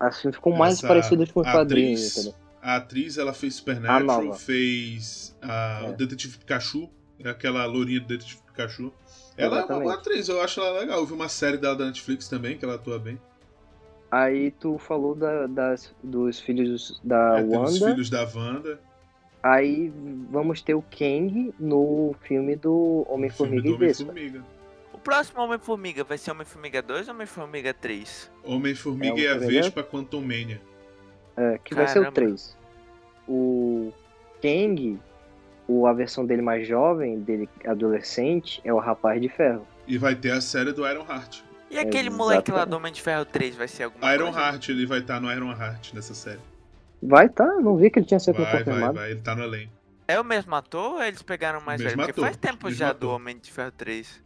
Assim ficou mais Essa parecido com os quadrinhos, entendeu? A atriz, ela fez Supernatural, fez a, é. o Detetive Pikachu, é aquela lourinha do Detetive Pikachu. Ela Exatamente. é uma boa atriz, eu acho ela legal. Eu vi uma série dela da Netflix também, que ela atua bem. Aí tu falou da, das, dos filhos da é, Wanda. Dos filhos da Wanda. Aí vamos ter o Kang no filme do Homem-Formiga e Vespa. Homem o próximo Homem-Formiga vai ser Homem-Formiga 2 ou Homem-Formiga 3? Homem-Formiga é e a Vespa Quantum Mania. É, que Caramba. vai ser o 3. O Kang, o, a versão dele mais jovem, dele adolescente, é o Rapaz de Ferro. E vai ter a série do Iron Heart. E aquele moleque lá do Homem de Ferro 3 vai ser alguma Iron coisa? Heart, ele vai estar tá no Iron Heart nessa série. Vai tá? Não vi que ele tinha sido vai, confirmado. Vai, vai, ele tá no elenco. É o mesmo ator ou eles pegaram mais velho? Porque faz tempo já ator. do Homem de Ferro 3.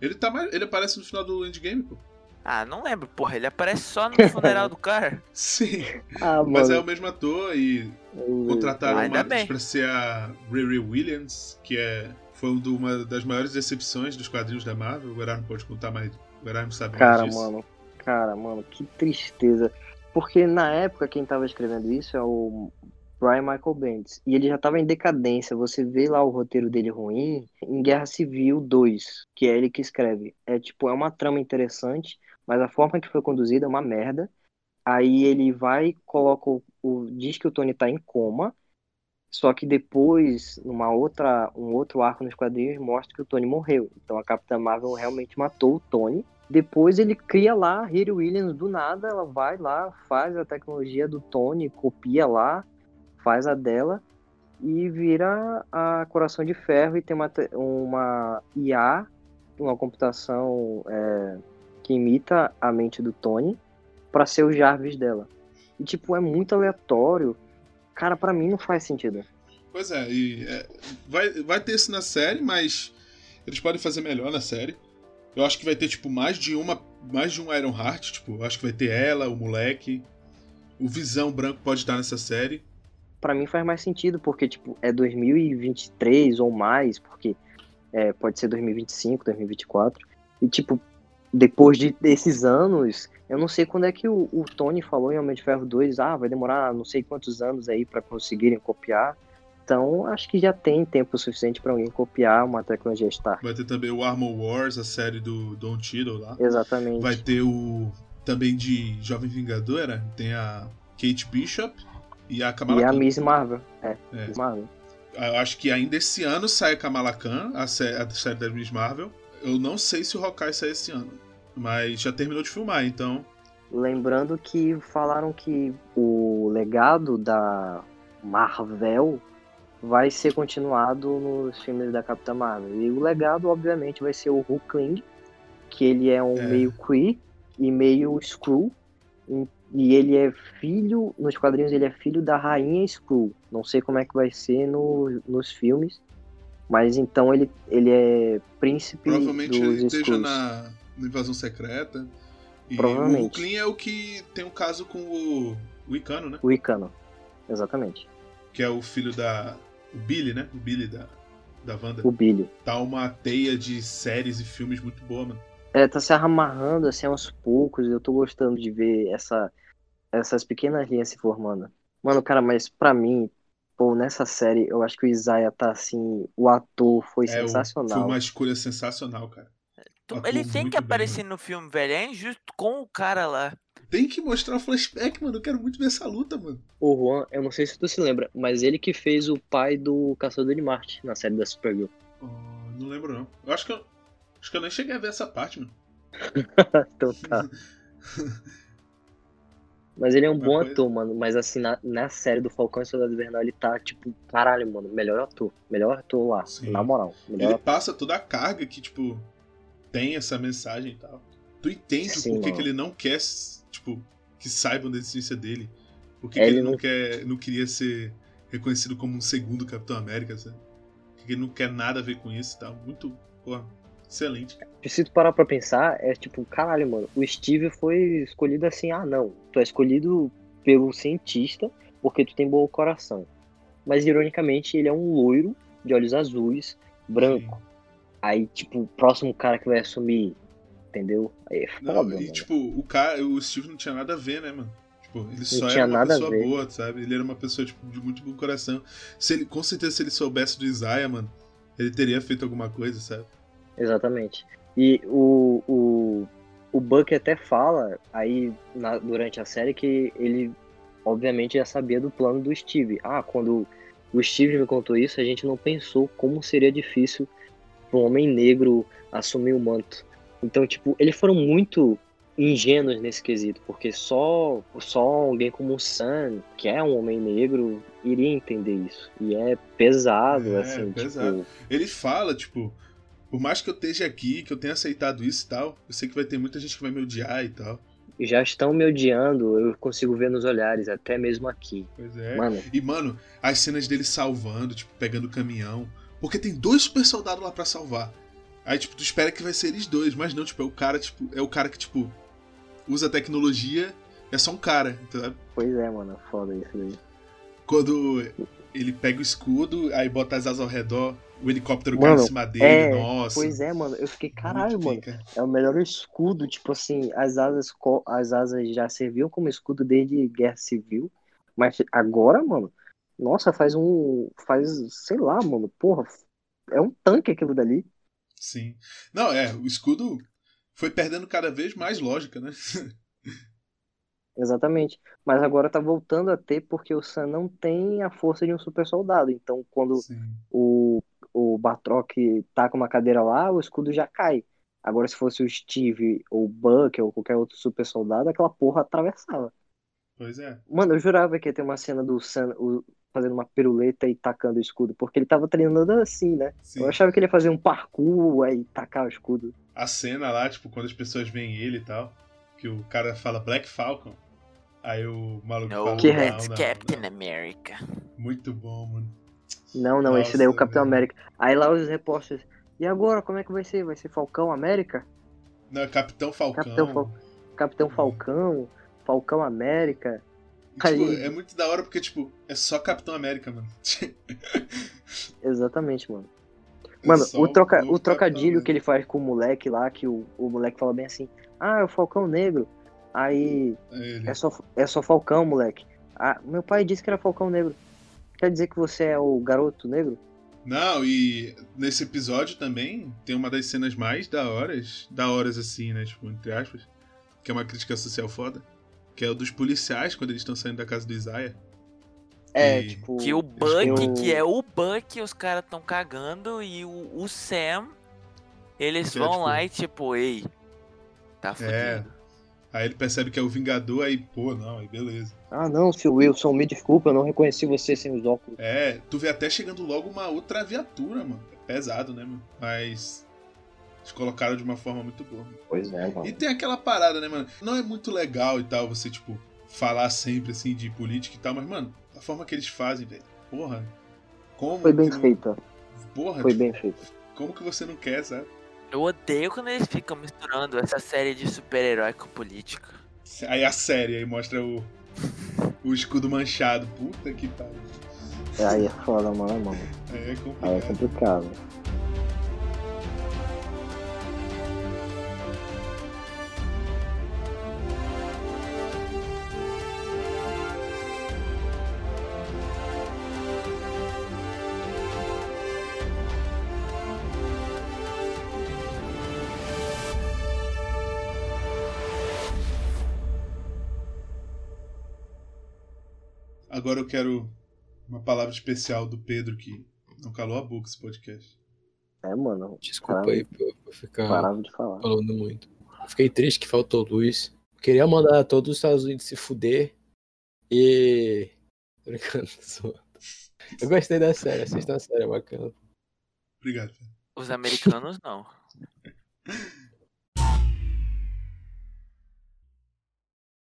Ele, tá mais, ele aparece no final do Endgame, pô. Ah, não lembro, porra. Ele aparece só no funeral do cara. Sim. Ah, mas é o mesmo ator e contrataram ah, uma atriz pra ser a Riri Williams, que é, foi uma das maiores decepções dos quadrinhos da Marvel. O Erasmo pode contar mais. O Erasmo sabe cara, disso. Mano, cara, mano, que tristeza. Porque na época quem tava escrevendo isso é o Brian Michael Bendis. E ele já tava em decadência. Você vê lá o roteiro dele ruim em Guerra Civil 2, que é ele que escreve. É tipo, é uma trama interessante, mas a forma que foi conduzida é uma merda. Aí ele vai, coloca o, o diz que o Tony tá em coma, só que depois, numa outra, um outro arco nos quadrinhos, mostra que o Tony morreu. Então a Capitã Marvel realmente matou o Tony. Depois ele cria lá a Williams do nada, ela vai lá, faz a tecnologia do Tony, copia lá, faz a dela e vira a Coração de Ferro e tem uma, uma IA, uma computação é, que imita a mente do Tony para ser o Jarvis dela. E, tipo, é muito aleatório. Cara, para mim não faz sentido. Pois é, e é, vai, vai ter isso na série, mas eles podem fazer melhor na série. Eu acho que vai ter, tipo, mais de uma. Mais de um Iron Heart, tipo, acho que vai ter ela, o moleque. O Visão Branco pode estar nessa série. Para mim faz mais sentido, porque, tipo, é 2023 ou mais, porque é, pode ser 2025, 2024. E, tipo, depois de, desses anos, eu não sei quando é que o, o, Tony falou em Homem de Ferro 2, ah, vai demorar não sei quantos anos aí para conseguirem copiar. Então, acho que já tem tempo suficiente para alguém copiar uma tecnologia Stark. Vai ter também o Armor Wars, a série do Don Cheadle lá. Exatamente. Vai ter o também de Jovem Vingadora, tem a Kate Bishop e a Kamala E Khan. a Miss Marvel. É, é. Miss Marvel. Eu acho que ainda esse ano sai a Kamala Khan, a série, a série da Miss Marvel. Eu não sei se o Hawkeye sai esse ano, mas já terminou de filmar, então... Lembrando que falaram que o legado da Marvel vai ser continuado nos filmes da Capitã Marvel. E o legado, obviamente, vai ser o Hulkling, que ele é um é. meio Kree e meio Skrull. E ele é filho, nos quadrinhos ele é filho da rainha Skrull. Não sei como é que vai ser no, nos filmes. Mas então ele, ele é príncipe Provavelmente dos ele esteja na, na invasão secreta. E Provavelmente. o Hulkling é o que tem um caso com o, o Icano, né? O Icano, exatamente. Que é o filho da. O Billy, né? O Billy da, da Wanda. O Billy. Tá uma teia de séries e filmes muito boa, mano. É, tá se amarrando assim aos poucos. Eu tô gostando de ver essa, essas pequenas linhas se formando. Mano, cara, mas pra mim, pô, nessa série, eu acho que o Isaiah tá assim. O ator foi é, sensacional. Foi uma escolha sensacional, cara. Ele tem que aparecer bem, no filme, velho. É injusto com o cara lá. Tem que mostrar o flashback, mano. Eu quero muito ver essa luta, mano. O Juan, eu não sei se tu se lembra, mas ele que fez o pai do Caçador de Marte na série da Supergirl. Oh, não lembro, não. Eu acho que eu, acho que eu nem cheguei a ver essa parte, mano. então tá. Mas ele é um Uma bom coisa... ator, mano. Mas assim, na, na série do Falcão e Soldado Invernal, ele tá, tipo, caralho, mano. Melhor ator. Melhor ator lá. Sim. Na moral. ele ator. passa toda a carga que, tipo, tem essa mensagem e tal. Tu entende Sim, por que, que ele não quer, tipo, que saibam da existência dele. Por que, é, que ele, ele, não, quer, não queria ser reconhecido como um segundo Capitão América, sabe? Por que ele não quer nada a ver com isso e tal. Muito, porra, excelente. Tu parar pra pensar, é tipo, caralho, mano, o Steve foi escolhido assim, ah não, tu é escolhido pelo cientista porque tu tem bom coração. Mas ironicamente ele é um loiro de olhos azuis, branco. Sim. Aí, tipo, o próximo cara que vai assumir, entendeu? Aí é foda, não, e, mano. tipo, o cara, o Steve não tinha nada a ver, né, mano? Tipo, ele não só era uma pessoa boa, sabe? Ele era uma pessoa, tipo, de muito bom coração. Se ele, com certeza, se ele soubesse do Isaiah, mano, ele teria feito alguma coisa, sabe? Exatamente. E o, o, o Buck até fala aí na, durante a série que ele, obviamente, já sabia do plano do Steve. Ah, quando o Steve me contou isso, a gente não pensou como seria difícil para um homem negro assumir o manto. Então, tipo, eles foram muito ingênuos nesse quesito, porque só só alguém como o Sam, que é um homem negro, iria entender isso. E é pesado, é, assim, pesado. tipo... Ele fala, tipo, por mais que eu esteja aqui, que eu tenha aceitado isso e tal, eu sei que vai ter muita gente que vai me odiar e tal. Já estão me odiando, eu consigo ver nos olhares, até mesmo aqui. Pois é. Mano. E, mano, as cenas dele salvando, tipo, pegando o caminhão, porque tem dois super soldados lá para salvar. Aí, tipo, tu espera que vai ser eles dois, mas não, tipo, é o cara, tipo, é o cara que, tipo, usa tecnologia, é só um cara, entendeu? Pois é, mano, foda isso aí. Quando ele pega o escudo, aí bota as asas ao redor, o helicóptero mano, cai em cima dele, é, nossa. Pois é, mano, eu fiquei, caralho, mano, pica. é o melhor escudo, tipo assim, as asas, as asas já serviam como escudo desde Guerra Civil, mas agora, mano, nossa, faz um. Faz, sei lá, mano, porra. É um tanque aquilo dali. Sim. Não, é, o escudo foi perdendo cada vez mais lógica, né? Exatamente. Mas agora tá voltando a ter porque o Sam não tem a força de um super soldado. Então, quando o, o Batroc tá com uma cadeira lá, o escudo já cai. Agora, se fosse o Steve ou o Buck ou qualquer outro super soldado, aquela porra atravessava. Pois é. Mano, eu jurava que ia ter uma cena do Sam, o, fazendo uma piruleta e tacando o escudo, porque ele tava treinando assim, né? Sim. Eu achava que ele ia fazer um parkour aí tacar o escudo. A cena lá, tipo, quando as pessoas veem ele e tal, que o cara fala Black Falcon, aí o maluco no, fala... Que é Captain America. Muito bom, mano. Não, não, Nossa, esse daí é o Capitão. América. Aí lá os repórteres, e agora, como é que vai ser? Vai ser Falcão América? Não, Capitão Falcão. Capitão, Fal... Capitão Falcão, Falcão América... Tipo, Aí... é muito da hora porque, tipo, é só Capitão América, mano. Exatamente, mano. É mano, o, troca, o trocadilho que ele faz com o moleque lá, que o, o moleque fala bem assim, ah, é o Falcão Negro. Aí. É, é, só, é só Falcão, moleque. Ah, meu pai disse que era Falcão Negro. quer dizer que você é o garoto negro? Não, e nesse episódio também tem uma das cenas mais da horas, da horas assim, né, tipo, entre aspas, que é uma crítica social foda, que é o dos policiais quando eles estão saindo da casa do Isaiah. É, e... tipo. Que o Buck, eu... que é o Buck, os caras estão cagando e o, o Sam, eles que é, vão é, tipo... lá e tipo, ei, tá é. fudido. É. Aí ele percebe que é o Vingador, aí, pô, não, aí beleza. Ah, não, seu Wilson, me desculpa, eu não reconheci você sem os óculos. É, tu vê até chegando logo uma outra viatura, mano. É pesado, né, mano? Mas. Eles colocaram de uma forma muito boa. Pois é, mano. E tem aquela parada, né, mano? Não é muito legal e tal você, tipo, falar sempre, assim, de política e tal, mas, mano, a forma que eles fazem, velho. Porra. Como. Foi bem feita. Porra, Foi tipo, bem feita. Como que você não quer, sabe? Eu odeio quando eles ficam misturando essa série de super-herói com política. Aí a série, aí mostra o, o escudo manchado. Puta que pariu. É, aí é foda, mano, mano. Aí é complicado. Aí é complicado. Agora eu quero uma palavra especial do Pedro que não calou a boca esse podcast. É, mano. Desculpa aí por ficar parava de falar. falando muito. Fiquei triste que faltou luz. Queria mandar todos os Estados Unidos se fuder. E. Brincando, Eu gostei da série, assista a série, é bacana. Obrigado. Os americanos não.